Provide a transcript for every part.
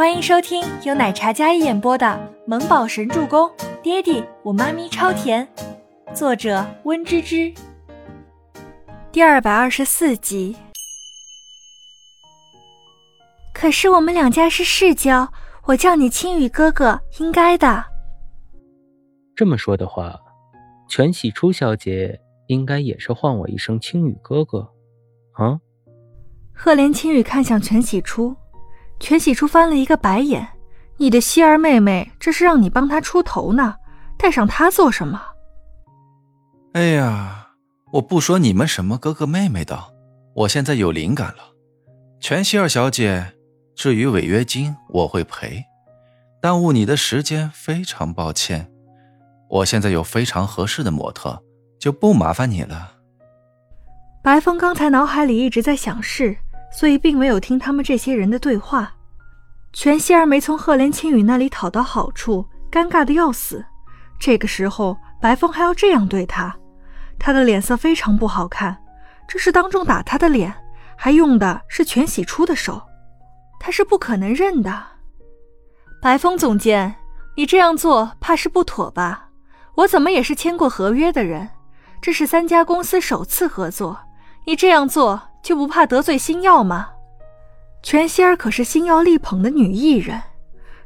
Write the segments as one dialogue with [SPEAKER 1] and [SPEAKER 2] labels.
[SPEAKER 1] 欢迎收听由奶茶嘉一演播的《萌宝神助攻》，爹地我妈咪超甜，作者温芝芝。第二百二十四集。可是我们两家是世交，我叫你青羽哥哥，应该的。
[SPEAKER 2] 这么说的话，全喜初小姐应该也是唤我一声青羽哥哥，啊？
[SPEAKER 1] 赫连青羽看向全喜初。全喜初翻了一个白眼：“你的希儿妹妹，这是让你帮她出头呢，带上她做什么？”
[SPEAKER 3] 哎呀，我不说你们什么哥哥妹妹的，我现在有灵感了。全希儿小姐，至于违约金我会赔，耽误你的时间非常抱歉。我现在有非常合适的模特，就不麻烦你了。
[SPEAKER 1] 白风刚才脑海里一直在想事。所以并没有听他们这些人的对话。全希儿没从赫连青羽那里讨到好处，尴尬的要死。这个时候，白风还要这样对他，他的脸色非常不好看。这是当众打他的脸，还用的是全喜初的手，他是不可能认的。白风总监，你这样做怕是不妥吧？我怎么也是签过合约的人，这是三家公司首次合作，你这样做。就不怕得罪星耀吗？全希儿可是星耀力捧的女艺人，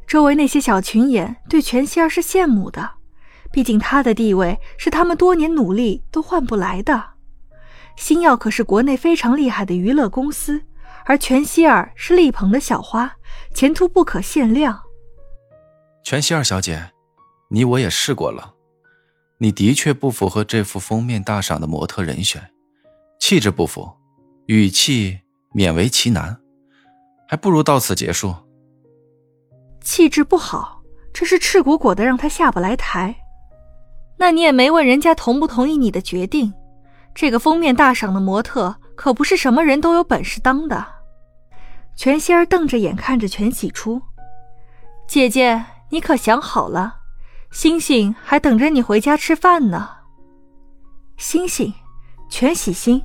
[SPEAKER 1] 周围那些小群演对全希儿是羡慕的。毕竟她的地位是他们多年努力都换不来的。星耀可是国内非常厉害的娱乐公司，而全希儿是力捧的小花，前途不可限量。
[SPEAKER 3] 全希儿小姐，你我也试过了，你的确不符合这幅封面大赏的模特人选，气质不符。语气勉为其难，还不如到此结束。
[SPEAKER 1] 气质不好，这是赤果果的让他下不来台。那你也没问人家同不同意你的决定。这个封面大赏的模特可不是什么人都有本事当的。全希儿瞪着眼看着全喜初，姐姐，你可想好了？星星还等着你回家吃饭呢。星星，全喜星。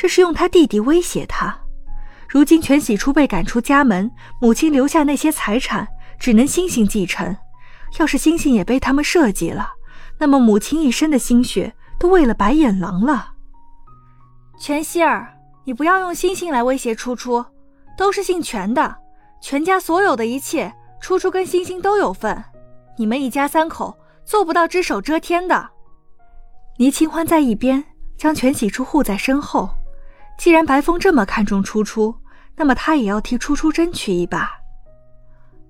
[SPEAKER 1] 这是用他弟弟威胁他。如今全喜初被赶出家门，母亲留下那些财产只能星星继承。要是星星也被他们设计了，那么母亲一生的心血都为了白眼狼了。全希儿，你不要用星星来威胁初初，都是姓全的，全家所有的一切，初初跟星星都有份。你们一家三口做不到只手遮天的。倪清欢在一边将全喜初护在身后。既然白风这么看重初初，那么他也要替初初争取一把。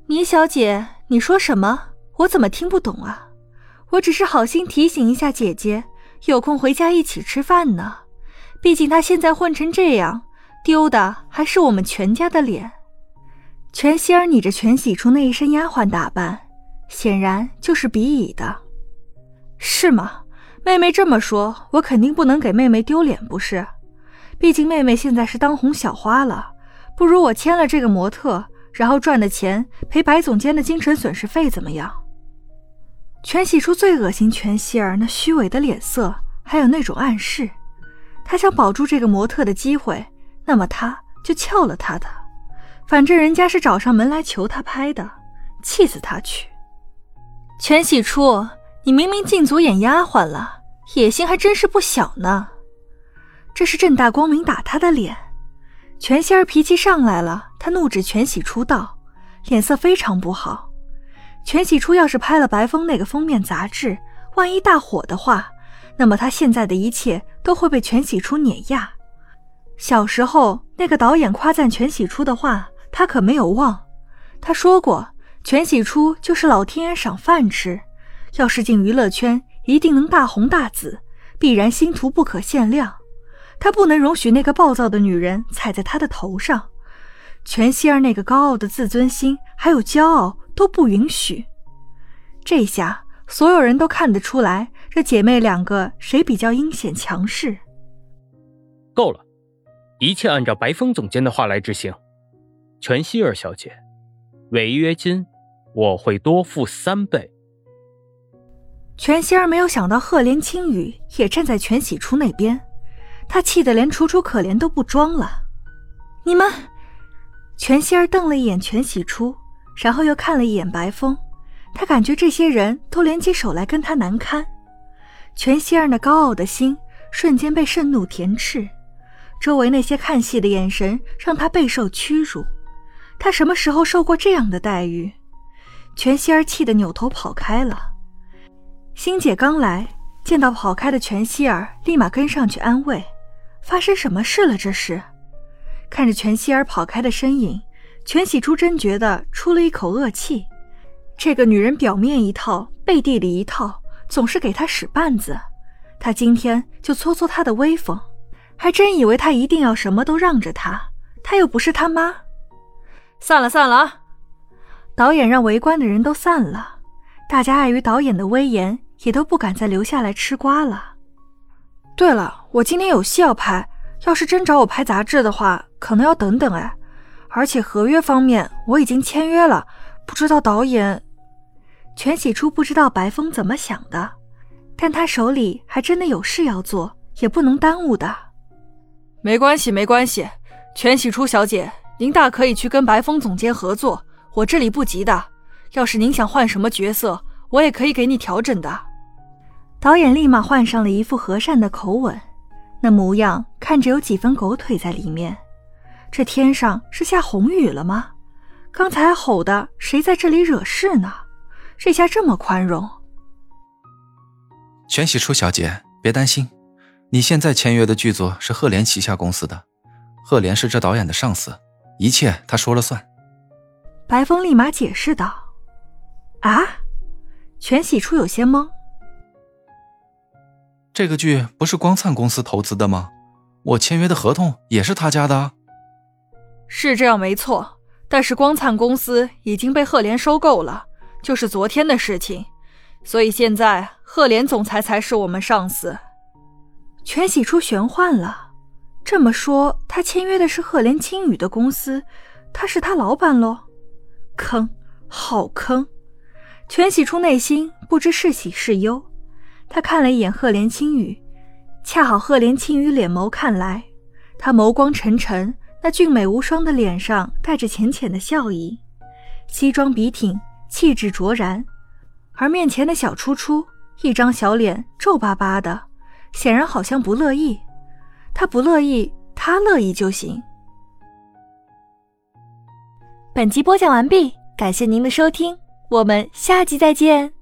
[SPEAKER 1] 倪小姐，你说什么？我怎么听不懂啊？我只是好心提醒一下姐姐，有空回家一起吃饭呢。毕竟她现在混成这样，丢的还是我们全家的脸。全希儿拟着全喜初那一身丫鬟打扮，显然就是鄙夷的，是吗？妹妹这么说，我肯定不能给妹妹丢脸，不是？毕竟妹妹现在是当红小花了，不如我签了这个模特，然后赚的钱赔白总监的精神损失费，怎么样？全喜初最恶心全希儿那虚伪的脸色，还有那种暗示，他想保住这个模特的机会，那么他就撬了他的。反正人家是找上门来求他拍的，气死他去！全喜初，你明明进组演丫鬟了，野心还真是不小呢。这是正大光明打他的脸，全仙儿脾气上来了，他怒指全喜初道，脸色非常不好。全喜初要是拍了白风那个封面杂志，万一大火的话，那么他现在的一切都会被全喜初碾压。小时候那个导演夸赞全喜初的话，他可没有忘。他说过，全喜初就是老天爷赏饭吃，要是进娱乐圈，一定能大红大紫，必然星途不可限量。他不能容许那个暴躁的女人踩在他的头上，全希儿那个高傲的自尊心还有骄傲都不允许。这下所有人都看得出来，这姐妹两个谁比较阴险强势。
[SPEAKER 2] 够了，一切按照白风总监的话来执行。全希儿小姐，违约金我会多付三倍。
[SPEAKER 1] 全希儿没有想到赫连青雨也站在全喜初那边。他气得连楚楚可怜都不装了。你们，全希儿瞪了一眼全喜初，然后又看了一眼白风，他感觉这些人都联起手来跟他难堪。全希儿那高傲的心瞬间被盛怒填斥，周围那些看戏的眼神让他备受屈辱。他什么时候受过这样的待遇？全希儿气得扭头跑开了。星姐刚来，见到跑开的全希儿，立马跟上去安慰：“发生什么事了？这是？”看着全希儿跑开的身影，全喜初真觉得出了一口恶气。这个女人表面一套，背地里一套，总是给他使绊子。他今天就挫挫她的威风，还真以为她一定要什么都让着他？他又不是他妈。
[SPEAKER 4] 散了，散了啊！
[SPEAKER 1] 导演让围观的人都散了，大家碍于导演的威严，也都不敢再留下来吃瓜了。对了，我今天有戏要拍，要是真找我拍杂志的话，可能要等等哎。而且合约方面我已经签约了，不知道导演……全喜初不知道白风怎么想的，但他手里还真的有事要做，也不能耽误的。
[SPEAKER 4] 没关系，没关系，全喜初小姐。您大可以去跟白风总监合作，我这里不急的。要是您想换什么角色，我也可以给你调整的。
[SPEAKER 1] 导演立马换上了一副和善的口吻，那模样看着有几分狗腿在里面。这天上是下红雨了吗？刚才吼的谁在这里惹事呢？这下这么宽容。
[SPEAKER 3] 全喜初小姐，别担心，你现在签约的剧组是赫连旗下公司的，赫连是这导演的上司。一切他说了算。
[SPEAKER 1] 白风立马解释道：“啊！”全喜初有些懵。
[SPEAKER 3] 这个剧不是光灿公司投资的吗？我签约的合同也是他家的。
[SPEAKER 4] 是这样没错，但是光灿公司已经被赫连收购了，就是昨天的事情，所以现在赫连总裁才是我们上司。
[SPEAKER 1] 全喜初玄幻了。这么说，他签约的是赫连青羽的公司，他是他老板喽？坑，好坑！全喜初内心不知是喜是忧。他看了一眼赫连青羽，恰好赫连青羽脸眸看来，他眸光沉沉，那俊美无双的脸上带着浅浅的笑意，西装笔挺，气质卓然。而面前的小初初，一张小脸皱巴巴的，显然好像不乐意。他不乐意，他乐意就行。本集播讲完毕，感谢您的收听，我们下集再见。